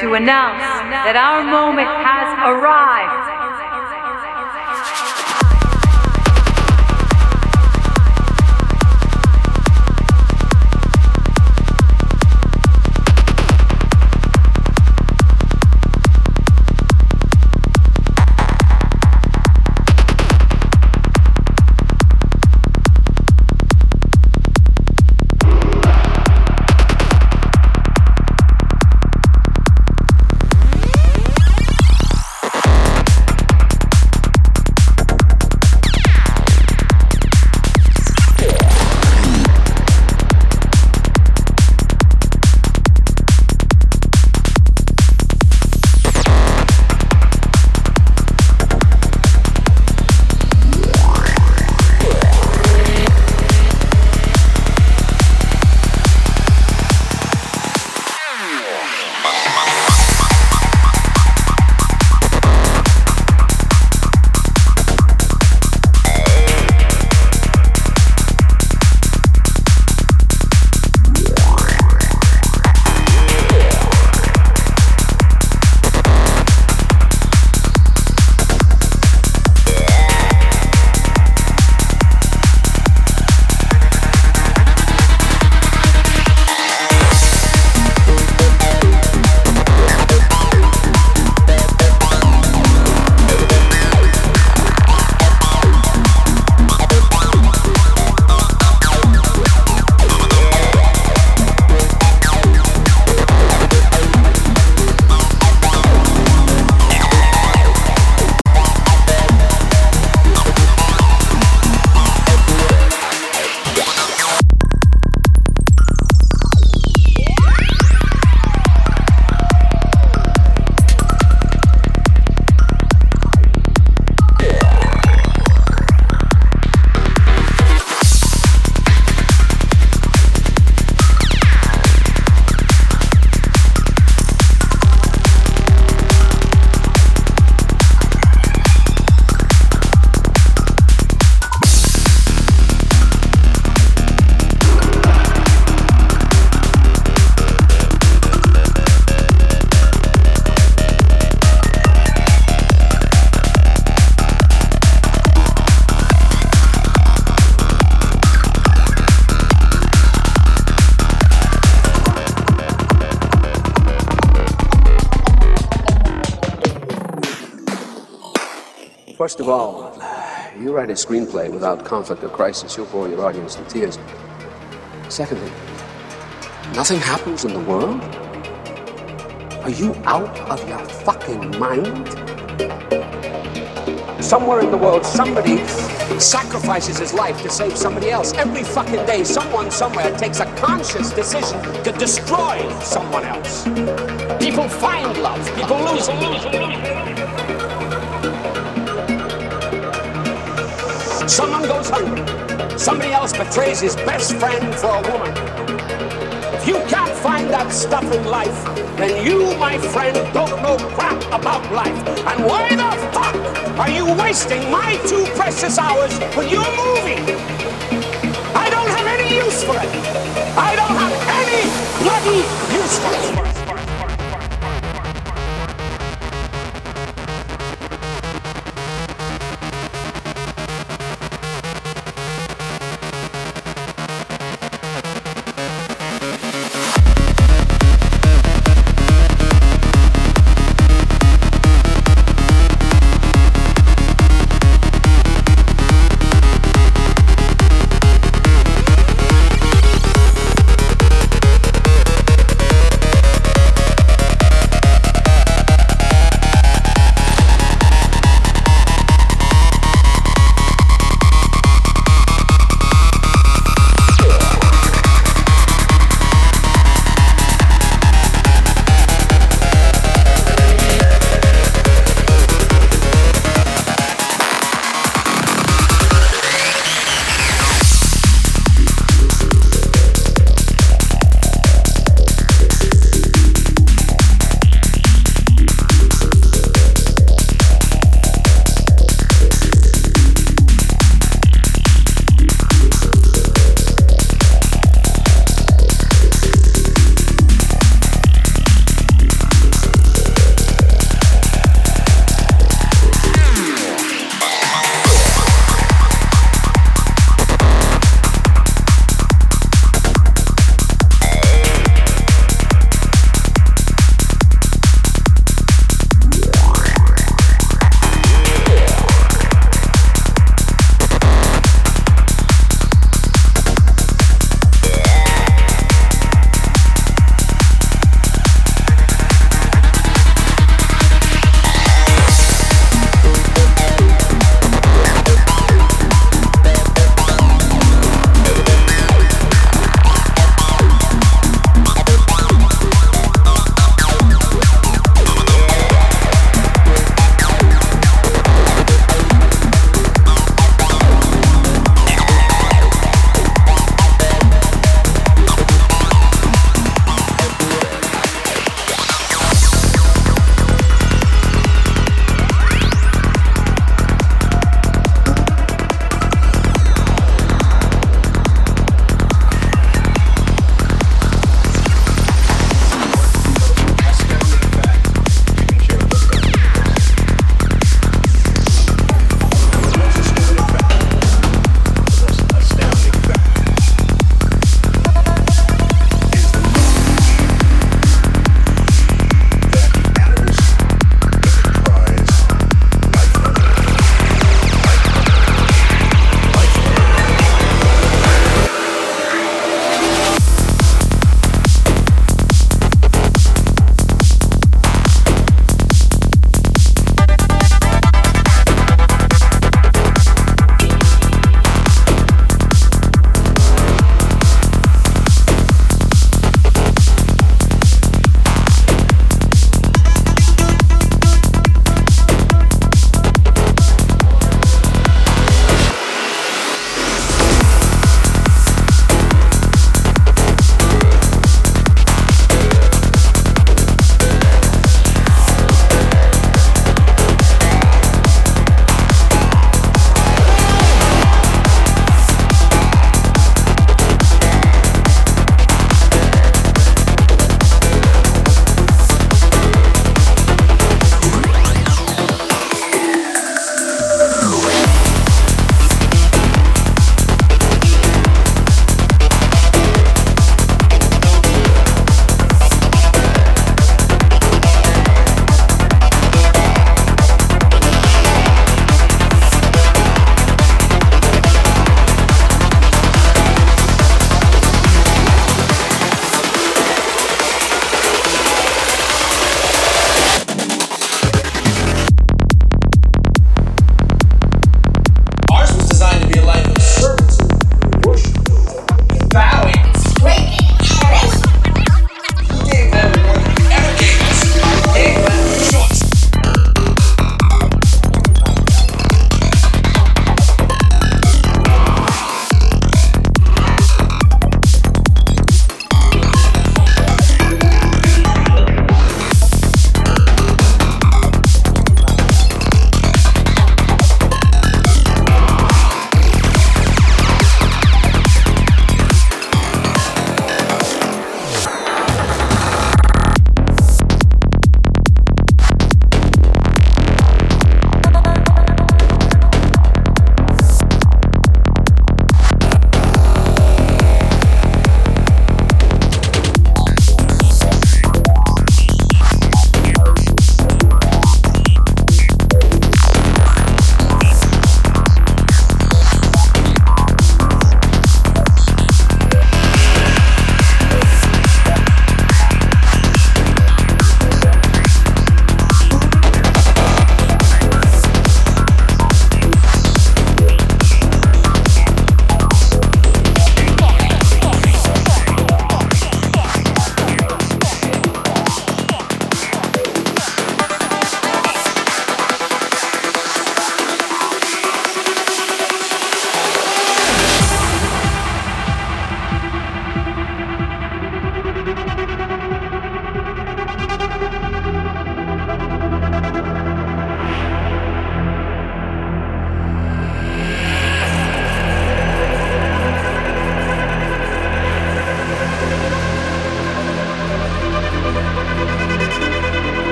to announce that our moment Of you write a screenplay without conflict or crisis, you'll bore your audience to tears. Secondly, nothing happens in the world? Are you out of your fucking mind? Somewhere in the world, somebody sacrifices his life to save somebody else. Every fucking day, someone somewhere takes a conscious decision to destroy someone else. People find love, people lose it. Someone goes hungry. Somebody else betrays his best friend for a woman. If you can't find that stuff in life, then you, my friend, don't know crap about life. And why the fuck are you wasting my two precious hours with your movie? I don't have any use for it. I don't have any bloody use for it.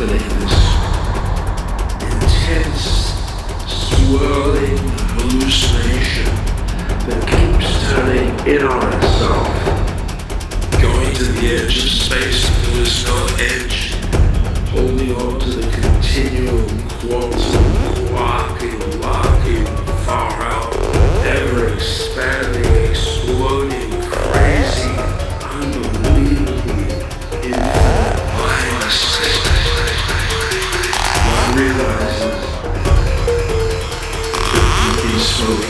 happenings, intense, swirling hallucination that keeps turning in on itself, going to the edge of space there is no edge, holding on to the continuum quantum, walking, walking, far out, ever expanding, exploding. Absolutely.